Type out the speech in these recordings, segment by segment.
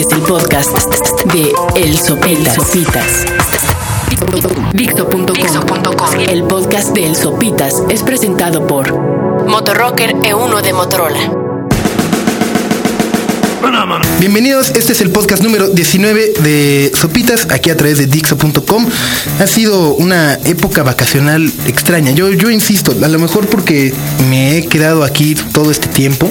Este es el podcast de El Sopitas. Sopitas. Dixo.com. El podcast de El Sopitas es presentado por Motorrocker E1 de Motorola. Bienvenidos, este es el podcast número 19 de Sopitas, aquí a través de Dixo.com. Ha sido una época vacacional extraña. Yo, yo insisto, a lo mejor porque me he quedado aquí todo este tiempo.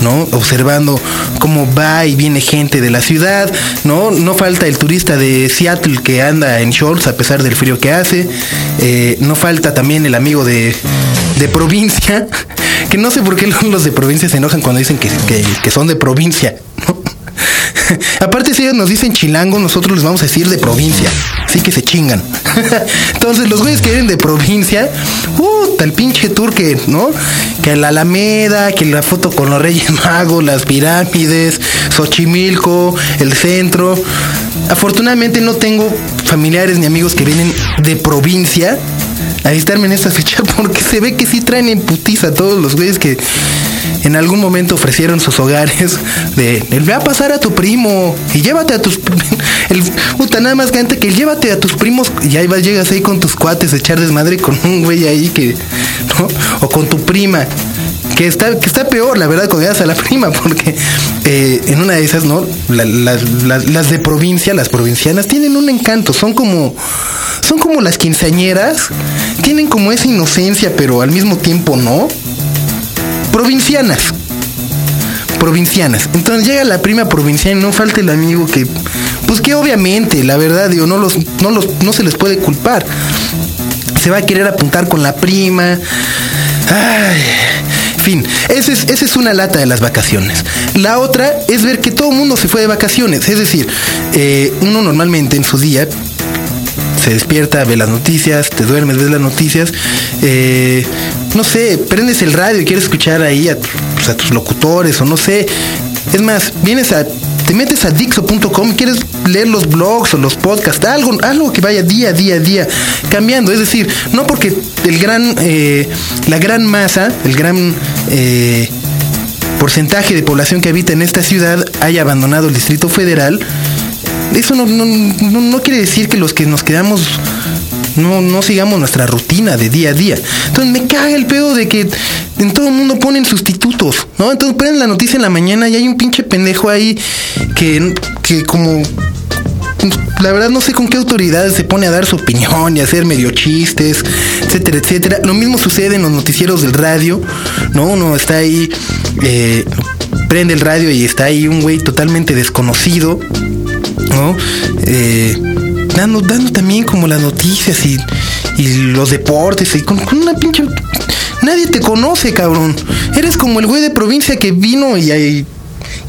¿No? Observando cómo va y viene gente de la ciudad, ¿no? No falta el turista de Seattle que anda en shorts a pesar del frío que hace. Eh, no falta también el amigo de, de provincia, que no sé por qué los de provincia se enojan cuando dicen que, que, son de provincia. Aparte, si ellos nos dicen chilango, nosotros les vamos a decir de provincia. Así que se chingan. Entonces, los güeyes que vienen de provincia, uh, tal pinche tour que, ¿no? Que la Alameda, que la foto con los Reyes Magos, las pirámides, Xochimilco, el centro. Afortunadamente no tengo familiares ni amigos que vienen de provincia a visitarme en esta fecha porque se ve que sí traen en putiza todos los güeyes que en algún momento ofrecieron sus hogares de el ve a pasar a tu primo y llévate a tus el puta nada más gente que llévate a tus primos y ahí vas llegas ahí con tus cuates a echar desmadre con un güey ahí que ¿no? o con tu prima que está, que está peor, la verdad, cuando llegas a la prima, porque eh, en una de esas, ¿no? La, la, la, las de provincia, las provincianas, tienen un encanto, son como, son como las quinceañeras, tienen como esa inocencia, pero al mismo tiempo no. Provincianas. Provincianas. Entonces llega la prima provinciana y no falta el amigo que, pues que obviamente, la verdad, digo, no los, no los, no se les puede culpar. Se va a querer apuntar con la prima. Ay, fin, esa es, esa es una lata de las vacaciones. La otra es ver que todo el mundo se fue de vacaciones. Es decir, eh, uno normalmente en su día se despierta, ve las noticias, te duermes, ves las noticias. Eh, no sé, prendes el radio y quieres escuchar ahí a, pues, a tus locutores o no sé. Es más, vienes a te metes a Dixo.com, quieres leer los blogs o los podcasts, algo, algo que vaya día a día a día cambiando. Es decir, no porque el gran, eh, la gran masa, el gran eh, porcentaje de población que habita en esta ciudad haya abandonado el Distrito Federal, eso no, no, no, no quiere decir que los que nos quedamos no, no sigamos nuestra rutina de día a día. Entonces me caga el pedo de que en todo el mundo ponen sustitutos, ¿no? Entonces ponen la noticia en la mañana y hay un pinche pendejo ahí que, que como la verdad no sé con qué autoridad se pone a dar su opinión y a hacer medio chistes, etcétera, etcétera. Lo mismo sucede en los noticieros del radio, ¿no? Uno está ahí, eh, prende el radio y está ahí un güey totalmente desconocido, ¿no? Eh, dando, dando también como las noticias y, los deportes y con, con, una pinche... Nadie te conoce, cabrón. Eres como el güey de provincia que vino y, y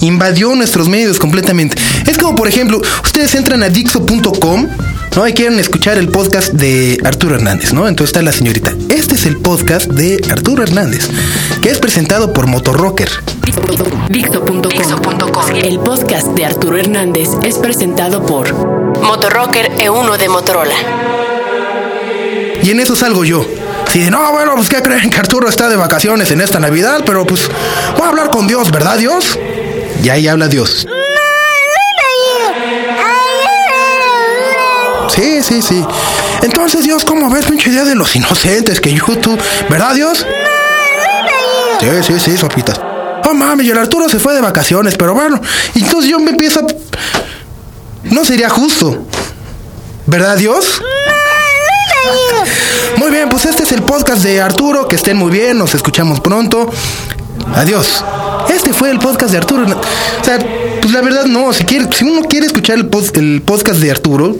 invadió nuestros medios completamente. Es como, por ejemplo, ustedes entran a Dixo.com, ¿no? Y quieren escuchar el podcast de Arturo Hernández, ¿no? Entonces está la señorita. Este es el podcast de Arturo Hernández, que es presentado por Motorrocker. Dixo.com. El podcast de Arturo Hernández es presentado por Motorrocker E1 de Motorola. Y en eso salgo yo. Si no, bueno, pues ¿qué creen? Que Arturo está de vacaciones en esta Navidad, pero pues voy a hablar con Dios, ¿verdad, Dios? Y ahí habla Dios. Sí, sí. Entonces, Dios, ¿cómo ves, pinche día de los inocentes que YouTube? ¿Verdad, Dios? Sí, sí, sí, sopitas. Oh, mami, y el Arturo se fue de vacaciones, pero bueno. Entonces yo me empiezo a... No sería justo. ¿Verdad, Dios? Muy bien, pues este es el podcast de Arturo. Que estén muy bien, nos escuchamos pronto. Adiós. Este fue el podcast de Arturo. O sea, pues la verdad no. Si, quiere, si uno quiere escuchar el, el podcast de Arturo,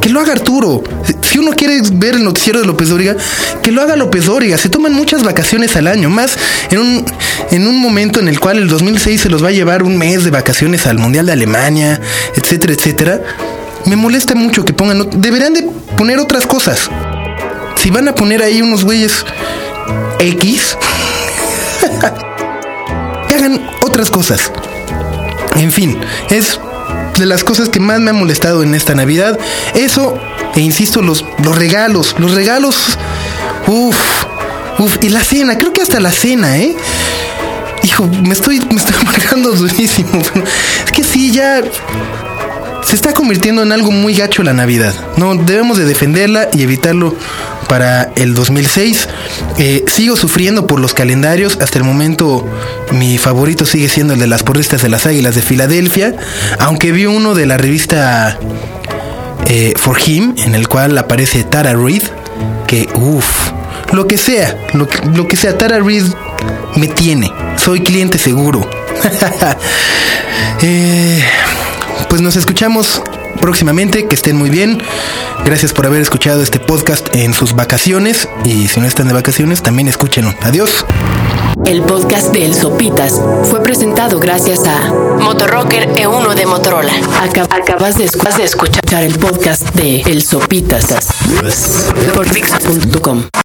que lo haga Arturo. Si uno quiere ver el noticiero de López Dóriga, que lo haga López Dóriga. Se toman muchas vacaciones al año, más en un, en un momento en el cual el 2006 se los va a llevar un mes de vacaciones al Mundial de Alemania, etcétera, etcétera. Me molesta mucho que pongan. Deberían de poner otras cosas. Si van a poner ahí unos güeyes X, otras cosas. En fin, es de las cosas que más me ha molestado en esta Navidad. Eso, e insisto, los, los regalos. Los regalos. Uff, uff. Y la cena, creo que hasta la cena, ¿eh? hijo, me estoy, me estoy marcando durísimo. Es que sí, ya se está convirtiendo en algo muy gacho la Navidad. No, debemos de defenderla y evitarlo para el 2006. Eh, sigo sufriendo por los calendarios. Hasta el momento mi favorito sigue siendo el de las porristas de las Águilas de Filadelfia. Aunque vi uno de la revista eh, For Him, en el cual aparece Tara Reid. Que, uff, lo que sea, lo, que sea, Tara Reid me tiene. Soy cliente seguro. eh, pues nos escuchamos próximamente, que estén muy bien. Gracias por haber escuchado este podcast en sus vacaciones y si no están de vacaciones, también escúchenlo. Adiós. El podcast de El Sopitas fue presentado gracias a Motorrocker E1 de Motorola. Acab- acabas de, escu- de escuchar el podcast de El Sopitas por Fix.com.